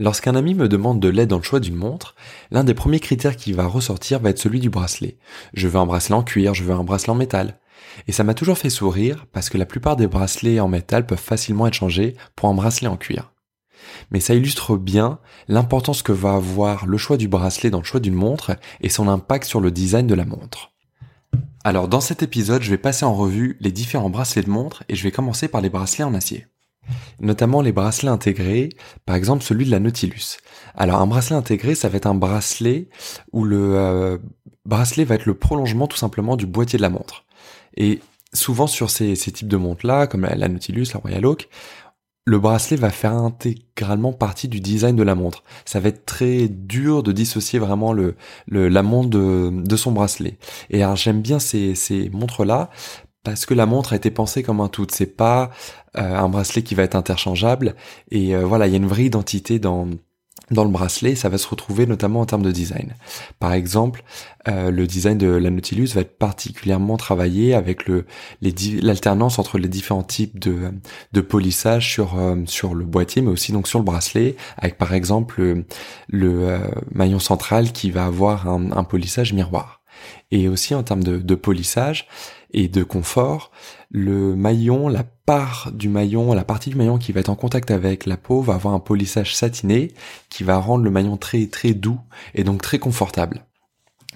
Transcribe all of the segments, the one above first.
Lorsqu'un ami me demande de l'aide dans le choix d'une montre, l'un des premiers critères qui va ressortir va être celui du bracelet. Je veux un bracelet en cuir, je veux un bracelet en métal. Et ça m'a toujours fait sourire parce que la plupart des bracelets en métal peuvent facilement être changés pour un bracelet en cuir. Mais ça illustre bien l'importance que va avoir le choix du bracelet dans le choix d'une montre et son impact sur le design de la montre. Alors dans cet épisode, je vais passer en revue les différents bracelets de montre et je vais commencer par les bracelets en acier notamment les bracelets intégrés, par exemple celui de la Nautilus. Alors un bracelet intégré, ça va être un bracelet où le euh, bracelet va être le prolongement tout simplement du boîtier de la montre. Et souvent sur ces, types de montres-là, comme la, Nautilus, la Royal Oak, le bracelet va faire intégralement partie du design de la montre. Ça va être très dur de dissocier vraiment le, la montre de, son bracelet. Et alors j'aime bien ces, montres-là parce que la montre a été pensée comme un tout. C'est pas euh, un bracelet qui va être interchangeable. Et euh, voilà, il y a une vraie identité dans dans le bracelet, ça va se retrouver notamment en termes de design. Par exemple, euh, le design de la Nautilus va être particulièrement travaillé avec le l'alternance entre les différents types de de polissage sur sur le boîtier, mais aussi donc sur le bracelet, avec par exemple le, maillon central qui va avoir un, un polissage miroir. Et aussi en termes de, de polissage, et de confort, le maillon, la part du maillon, la partie du maillon qui va être en contact avec la peau va avoir un polissage satiné qui va rendre le maillon très très doux et donc très confortable.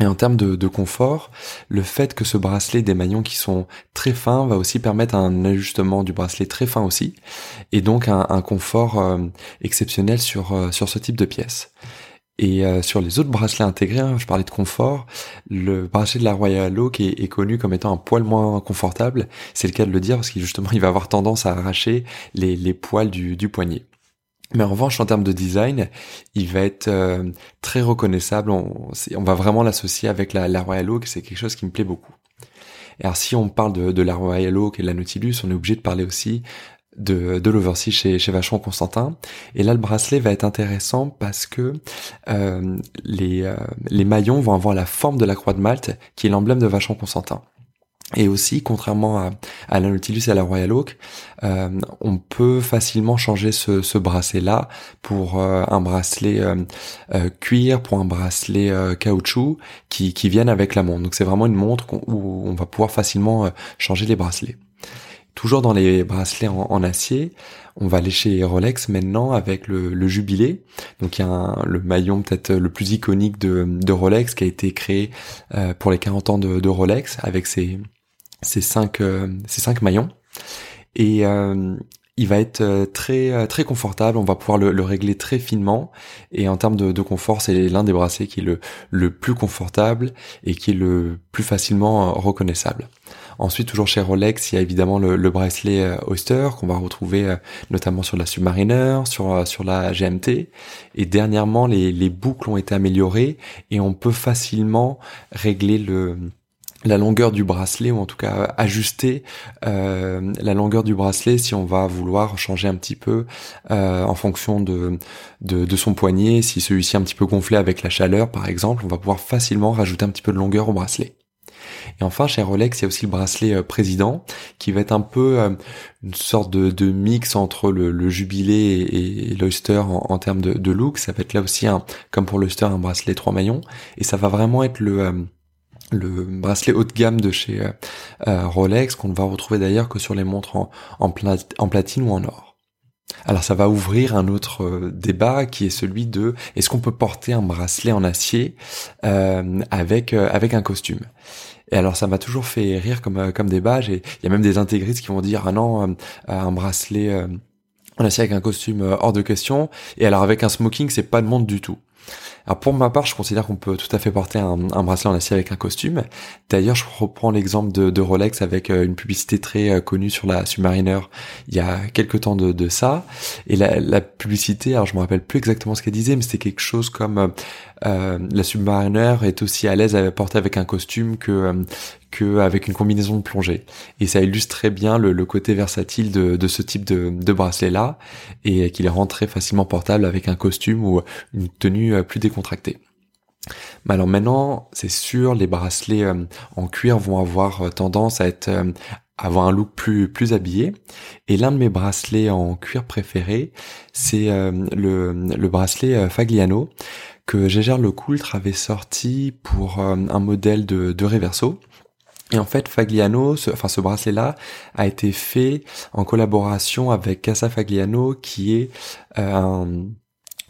Et en termes de, confort, le fait que ce bracelet des maillons qui sont très fins va aussi permettre un ajustement du bracelet très fin aussi, et donc un, confort euh, exceptionnel euh, sur ce type de pièce. Et euh, sur les autres bracelets intégrés, hein, je parlais de confort, le bracelet de la Royal Oak est, connu comme étant un poil moins confortable. C'est le cas de le dire parce qu'il justement il va avoir tendance à arracher les, les poils du, du, poignet. Mais en revanche, en termes de design, il va être euh, très reconnaissable. On, va vraiment l'associer avec la, Royal Oak. C'est quelque chose qui me plaît beaucoup. Alors si on parle de la Royal Oak et de la Nautilus, on est obligé de parler aussi de, de chez, chez Vacheron Constantin. Et là, le bracelet va être intéressant parce que euh, les, euh, les maillons vont avoir la forme de la croix de Malte, qui est l'emblème de Vacheron Constantin. Et aussi, contrairement à, à la Nautilus et à la Royal Oak, euh, on peut facilement changer ce, ce bracelet-là pour un bracelet cuir, pour un bracelet caoutchouc qui, qui viennent avec la montre. Donc c'est vraiment une montre où on va pouvoir facilement changer les bracelets. Toujours dans les bracelets en, acier, on va aller chez Rolex maintenant avec le, jubilé. Donc il y a le maillon peut-être le plus iconique de, Rolex qui a été créé euh, pour les 40 ans de, Rolex avec ses, ses, cinq, euh, cinq maillons. Et euh, il va être très très confortable, on va pouvoir le, régler très finement et en termes de, de confort, c'est l'un des bracelets qui est le, le plus confortable et qui est le plus facilement reconnaissable. Ensuite, toujours chez Rolex, il y a évidemment le, bracelet euh, Oyster qu'on va retrouver euh, notamment sur la Submariner, sur euh, sur la GMT. Et dernièrement, les, les boucles ont été améliorées et on peut facilement régler le la longueur du bracelet ou en tout cas ajuster la longueur du bracelet si on va vouloir changer un petit peu en fonction de, de, de son poignet si celui-ci est un petit peu gonflé avec la chaleur par exemple on va pouvoir facilement rajouter un petit peu de longueur au bracelet et enfin, chez Rolex, il y a aussi le bracelet euh, président, qui va être un peu euh, une sorte de, mix entre le, jubilé et, l'Oyster en, termes de, look. Ça va être là aussi, un, comme pour l'Oyster, un bracelet trois maillons. Et ça va vraiment être le... Euh, le bracelet haut de gamme de chez Rolex qu'on ne va retrouver d'ailleurs que sur les montres en, en, platine ou en or. Alors ça va ouvrir un autre débat qui est celui de est-ce qu'on peut porter un bracelet en acier avec avec un costume? Et alors ça m'a toujours fait rire comme euh, comme débat. Il y a même des intégristes qui vont dire ah non euh, un bracelet euh, en acier avec un costume hors de question. Et alors avec un smoking c'est pas de monde du tout. Alors pour ma part, je considère qu'on peut tout à fait porter un, bracelet en acier avec un costume. D'ailleurs, je reprends l'exemple de, Rolex avec euh, une publicité très euh, connue sur la Submariner il y a quelques temps de, ça. Et la, publicité, alors je me rappelle plus exactement ce qu'elle disait, mais c'était quelque chose comme euh, la Submariner est aussi à l'aise à porter avec un costume que que avec une combinaison de plongée. Et ça illustre très bien le, côté versatile de, ce type de, de bracelet-là et qu'il est rentré facilement portable avec un costume ou une tenue plus décontractée. Alors maintenant, c'est sûr, les bracelets euh, en cuir vont avoir euh, tendance à être euh, avoir un look plus plus habillé. Et l'un de mes bracelets en cuir préférés, c'est le, le bracelet Fagliano que Gégère Lecoultre avait sorti pour un modèle de, de Reverso. Et en fait, Fagliano, ce, enfin ce bracelet-là, a été fait en collaboration avec Casa Fagliano, qui est un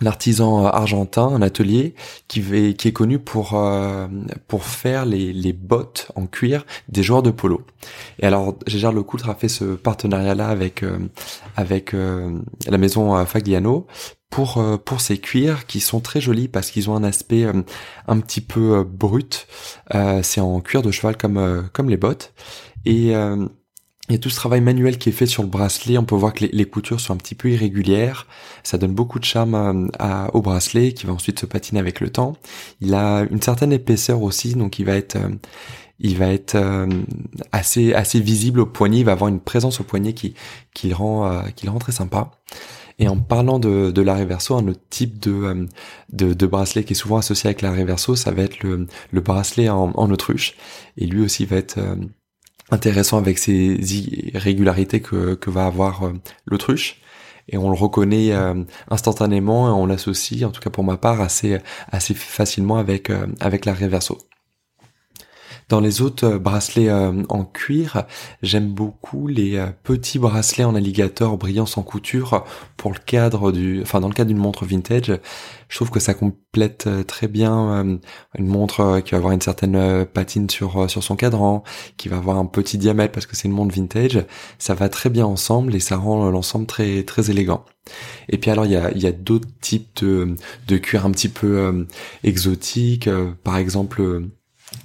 artisan argentin, un atelier qui, qui est connu pour euh, pour faire les, les bottes en cuir des joueurs de polo. Et alors Gégard Lecoultre a fait ce partenariat là avec euh, avec euh, la maison Fagliano pour pour ces cuirs qui sont très jolis parce qu'ils ont un aspect un petit peu brut. c'est en cuir de cheval comme comme les bottes et il y a tout ce travail manuel qui est fait sur le bracelet. On peut voir que les, coutures sont un petit peu irrégulières. Ça donne beaucoup de charme euh, au bracelet qui va ensuite se patiner avec le temps. Il a une certaine épaisseur aussi, donc il va être, euh, il va être euh, assez visible au poignet. Il va avoir une présence au poignet qui qui le rend qui le rend très sympa. Et en parlant de, de l'arrêt verso, un autre type de, de, de, bracelet qui est souvent associé avec l'arrêt verso, ça va être le, le bracelet en, en autruche. Et lui aussi va être intéressant avec ces irrégularités que, que va avoir euh, l'autruche et on le reconnaît euh, instantanément et on l'associe en tout cas pour ma part assez assez facilement avec euh, avec la reverso. Dans les autres euh, bracelets euh, en cuir, j'aime beaucoup les euh, petits bracelets en alligator brillants sans couture pour le cadre du, enfin dans le cadre d'une montre vintage. Je trouve que ça complète très bien une montre qui va avoir une certaine patine sur sur son cadran, qui va avoir un petit diamètre parce que c'est une montre vintage. Ça va très bien ensemble et ça rend l'ensemble très très élégant. Et puis alors il y a, y a d'autres types de, de cuir un petit peu exotiques, par exemple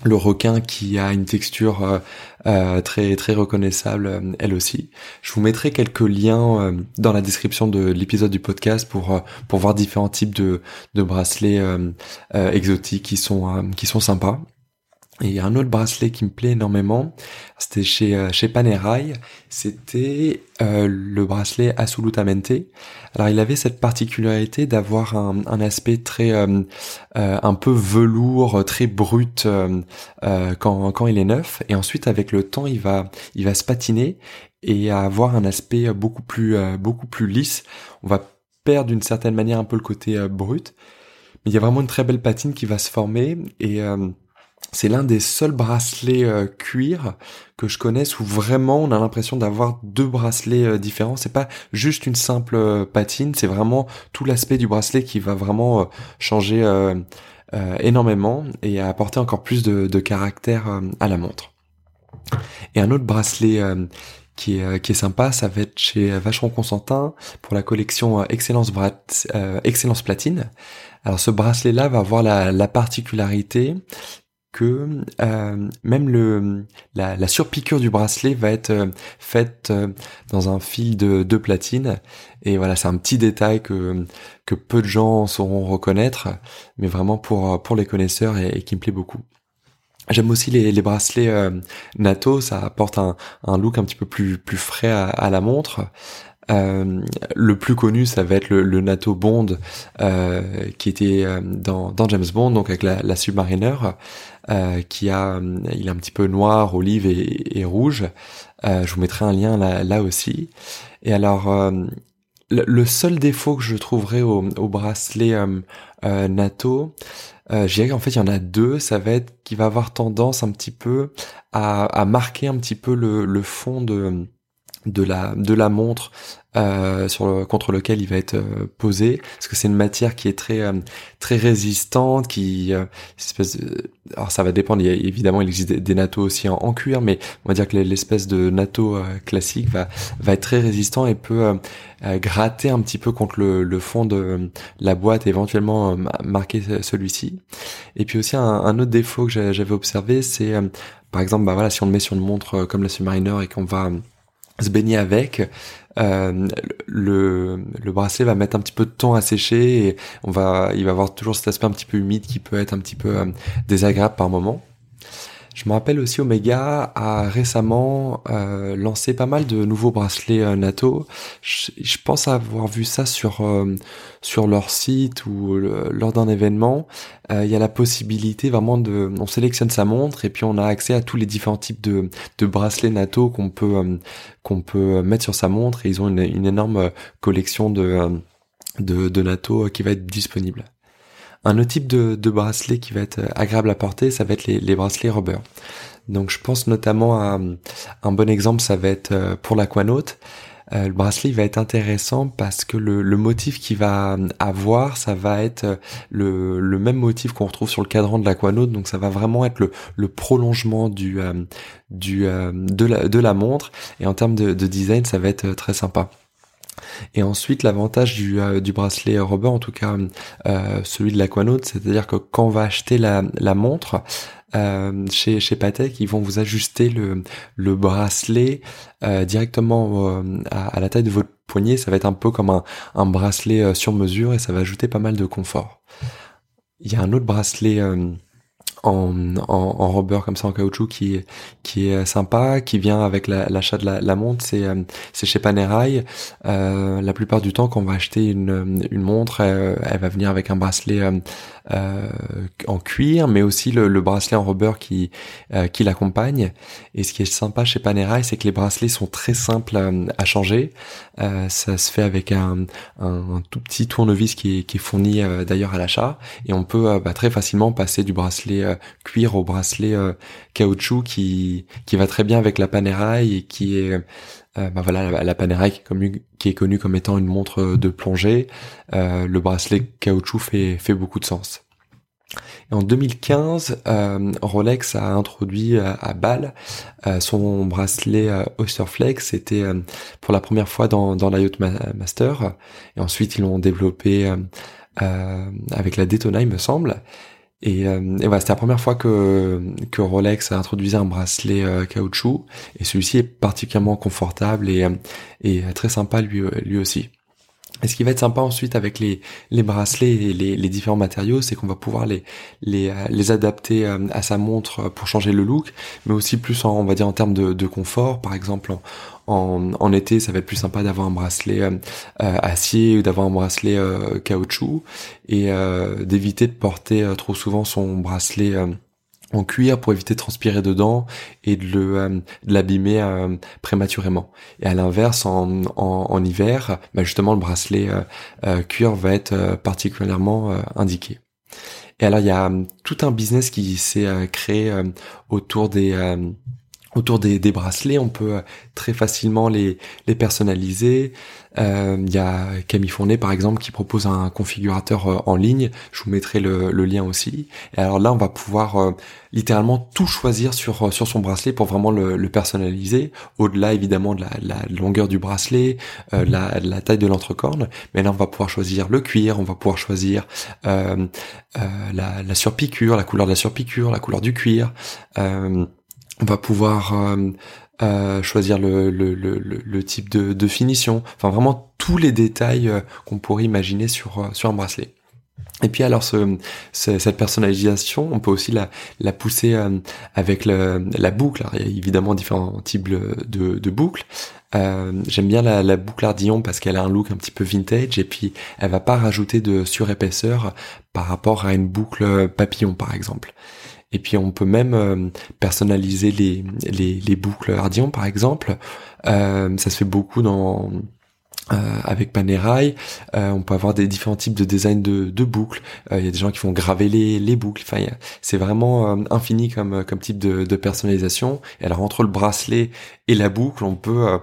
le requin qui a une texture euh, euh, très très reconnaissable euh, elle aussi. Je vous mettrai quelques liens dans la description de l'épisode du podcast pour pour voir différents types de de bracelets exotiques qui sont qui sont sympas. Et un autre bracelet qui me plaît énormément, c'était chez euh, chez Panerai, c'était euh, le bracelet Absolutamente. Alors il avait cette particularité d'avoir un, un, aspect très euh, un peu velours, très brut quand quand il est neuf, et ensuite avec le temps il va il va se patiner et avoir un aspect beaucoup plus beaucoup plus lisse. On va perdre d'une certaine manière un peu le côté brut, mais il y a vraiment une très belle patine qui va se former et c'est l'un des seuls bracelets euh, cuir que je connaisse où vraiment on a l'impression d'avoir deux bracelets euh, différents. C'est pas juste une simple euh, patine, c'est vraiment tout l'aspect du bracelet qui va vraiment changer énormément et apporter encore plus de, caractère à la montre. Et un autre bracelet qui est, qui est sympa, ça va être chez Vacheron Constantin pour la collection Excellence, Platine. Alors ce bracelet-là va avoir la particularité que euh, même le la, la, surpiqûre du bracelet va être euh, faite euh, dans un fil de, de platine et voilà c'est un petit détail que que peu de gens sauront reconnaître mais vraiment pour pour les connaisseurs et, qui me plaît beaucoup. J'aime aussi les, les bracelets NATO, ça apporte un, un look un petit peu plus plus frais à, à la montre. Euh, le plus connu, ça va être le, le NATO Bond euh, qui était dans, dans James Bond, donc avec la, la Submariner. Euh, qui a, il est un petit peu noir, olive et, rouge. Euh, je vous mettrai un lien là, là aussi. Et alors, euh, le, seul défaut que je trouverais au, au bracelet NATO, euh, je dirais qu'en fait il y en a deux. Ça va être qu'il va avoir tendance un petit peu à, à marquer un petit peu le, le fond de de la de la montre euh, sur le, contre lequel il va être euh, posé. Parce que c'est une matière qui est très euh, très résistante qui espèce alors ça va dépendre évidemment il existe des, natto aussi en, cuir mais on va dire que l'espèce de natto classique va va être très résistant et peut gratter un petit peu contre le, le fond de la boîte éventuellement marquer celui-ci. Et puis aussi un, un autre défaut que j'avais observé c'est par exemple bah voilà si on le met sur une montre comme la Submariner et qu'on va se baigner avec, euh, le, le bracelet va mettre un petit peu de temps à sécher et on va, il va avoir toujours cet aspect un petit peu humide qui peut être un petit peu euh, désagréable par moment. Je me rappelle aussi Omega a récemment euh, lancé pas mal de nouveaux bracelets euh, NATO. Je, pense avoir vu ça sur euh, sur leur site ou lors d'un événement. Il y a la possibilité vraiment de, on sélectionne sa montre et puis on a accès à tous les différents types de, de bracelets NATO qu'on peut qu'on peut mettre sur sa montre et ils ont une, une énorme collection de de, de NATO qui va être disponible. Un autre type de, bracelet qui va être agréable à porter, ça va être les, bracelets rubber. Donc je pense notamment à un bon exemple, ça va être euh, pour l'aquanaut. Euh, le bracelet va être intéressant parce que le, motif qu'il va avoir, ça va être euh, le, même motif qu'on retrouve sur le cadran de l'aquanaut, donc ça va vraiment être le, prolongement de la montre. Et en termes de, de design, ça va être très sympa. Et ensuite, l'avantage du, euh, du bracelet rubber, en tout cas euh, celui de l'Aquanaut, c'est-à-dire que quand on va acheter la, la montre, euh, chez, chez Patek, ils vont vous ajuster le, le bracelet directement à, à, la taille de votre poignet. Ça va être un peu comme un, un bracelet sur mesure et ça va ajouter pas mal de confort. Il y a un autre bracelet en, en, en, comme ça en caoutchouc qui qui est sympa qui vient avec l'achat de la, la montre. C'est euh, c'est chez Panerai. Euh, la plupart du temps quand on va acheter une, une montre euh, elle, va venir avec un bracelet euh, en cuir mais aussi le, le bracelet en rubber qui qui l'accompagne. Et ce qui est sympa chez Panerai c'est que les bracelets sont très simples à, changer. Ça se fait avec un, un, tout petit tournevis qui est, qui est fourni d'ailleurs à l'achat. Et on peut bah, très facilement passer du bracelet euh, cuir au bracelet euh, caoutchouc qui va très bien avec la Panerai et qui est euh, bah voilà la, la qui est, connue, comme étant une montre de plongée. le bracelet caoutchouc fait beaucoup de sens. En 2015, Rolex a introduit à, Bâle son bracelet Oysterflex. C'était pour la première fois dans, l'IoT Master. Et ensuite, ils l'ont développé avec la Daytona, il me semble. Et, euh, voilà, c'était la première fois que, que Rolex a introduit un bracelet euh, caoutchouc, et celui-ci est particulièrement confortable et, euh, et très sympa lui, lui aussi. Et ce qui va être sympa ensuite avec les, les bracelets et les, les différents matériaux, c'est qu'on va pouvoir les, les, les adapter à sa montre pour changer le look, mais aussi plus en, on va dire en termes de, de confort. Par exemple, en, en, été, ça va être plus sympa d'avoir un bracelet euh, euh, acier ou d'avoir un bracelet euh, caoutchouc et d'éviter de porter trop souvent son bracelet en cuir pour éviter de transpirer dedans et de le l'abîmer prématurément. Et à l'inverse, en, en, hiver, bah justement le bracelet cuir va être particulièrement indiqué. Et alors il y a tout un business qui s'est créé autour des autour des, des, bracelets, on peut euh, très facilement les, les personnaliser. Euh, il y a Camille Fournet par exemple qui propose un configurateur euh, en ligne. Je vous mettrai le, le lien aussi. Et alors là, on va pouvoir littéralement tout choisir sur sur son bracelet pour vraiment le, le personnaliser. Au-delà évidemment de la, la, longueur du bracelet, la, la, taille de l'entrecorne. Mais là, on va pouvoir choisir le cuir, on va pouvoir choisir la, la surpiqûre, la couleur de la surpiqûre, la couleur du cuir. Euh, on va pouvoir euh, euh, choisir le, le, le, le, type de, de, finition, enfin vraiment tous les détails euh, qu'on pourrait imaginer sur, sur un bracelet. Et puis alors ce, cette personnalisation, on peut aussi la, la pousser avec la boucle. il y a évidemment différents types de, de boucles. J'aime bien la, la, boucle ardillon parce qu'elle a un look un petit peu vintage et puis elle va pas rajouter de surépaisseur par rapport à une boucle papillon par exemple. Et puis on peut même euh, personnaliser les, les, les, boucles Ardillon par exemple. Euh, ça se fait beaucoup dans euh, avec Panerai, euh, on peut avoir des différents types de design de, de boucles. Il y a des gens qui vont graver les, les boucles. Enfin, c'est vraiment infini comme comme type de, de personnalisation. Et alors entre le bracelet et la boucle, on peut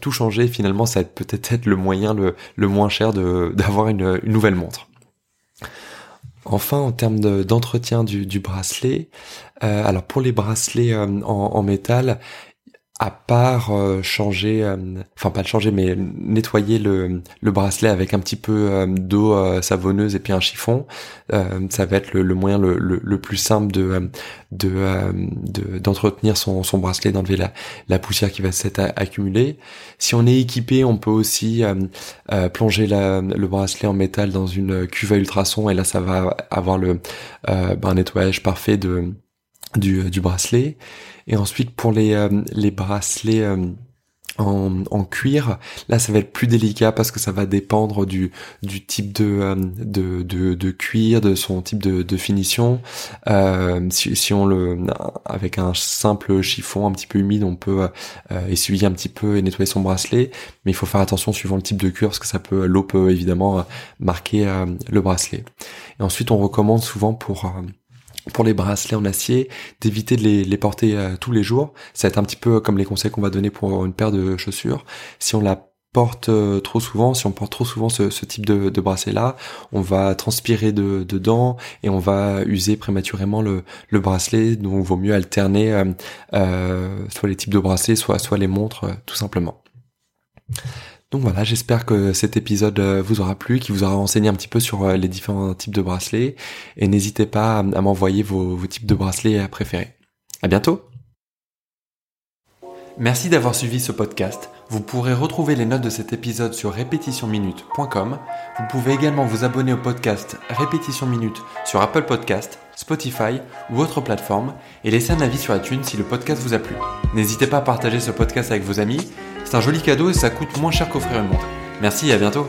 tout changer. Finalement, ça peut-être être le moyen le, le moins cher d'avoir une, une nouvelle montre. Enfin, en termes d'entretien du, bracelet, alors pour les bracelets en, en, métal, à part euh, changer, euh, enfin pas le changer, mais nettoyer le, le bracelet avec un petit peu euh, d'eau savonneuse et puis un chiffon, ça va être le, moyen le, le, plus simple de de d'entretenir son, son bracelet, d'enlever la, la poussière qui va s'être accumulée. Si on est équipé, on peut aussi plonger la, le bracelet en métal dans une cuve à ultrasons et là ça va avoir le ben, un nettoyage parfait de du, du bracelet. Et ensuite pour les, euh, les bracelets euh, en, en, cuir, là ça va être plus délicat parce que ça va dépendre du, du type de, euh, de, de, de cuir, de son type de, de finition. Euh, si, si, on le avec un simple chiffon un petit peu humide, on peut euh, essuyer un petit peu et nettoyer son bracelet, mais il faut faire attention suivant le type de cuir parce que ça peut l'eau peut évidemment marquer le bracelet. Et ensuite on recommande souvent pour pour les bracelets en acier, d'éviter de les, porter euh, tous les jours. Ça va être un petit peu comme les conseils qu'on va donner pour une paire de chaussures. Si on la porte euh, trop souvent, si on porte trop souvent ce, type de, bracelet là, on va transpirer de, dedans et on va user prématurément le, bracelet. Donc il vaut mieux alterner euh, soit les types de bracelets, soit soit les montres, tout simplement. Donc voilà, j'espère que cet épisode euh, vous aura plu, qui vous aura renseigné un petit peu sur euh, les différents types de bracelets. Et n'hésitez pas à m'envoyer vos, types de bracelets préférés. À bientôt! Merci d'avoir suivi ce podcast. Vous pourrez retrouver les notes de cet épisode sur répétitionminute.com. Vous pouvez également vous abonner au podcast Répétition Minute sur Apple Podcast, Spotify ou autre plateforme et laisser un avis sur iTunes si le podcast vous a plu. N'hésitez pas à partager ce podcast avec vos amis c'est un joli cadeau et ça coûte moins cher qu'offrir une montre. Merci et à bientôt.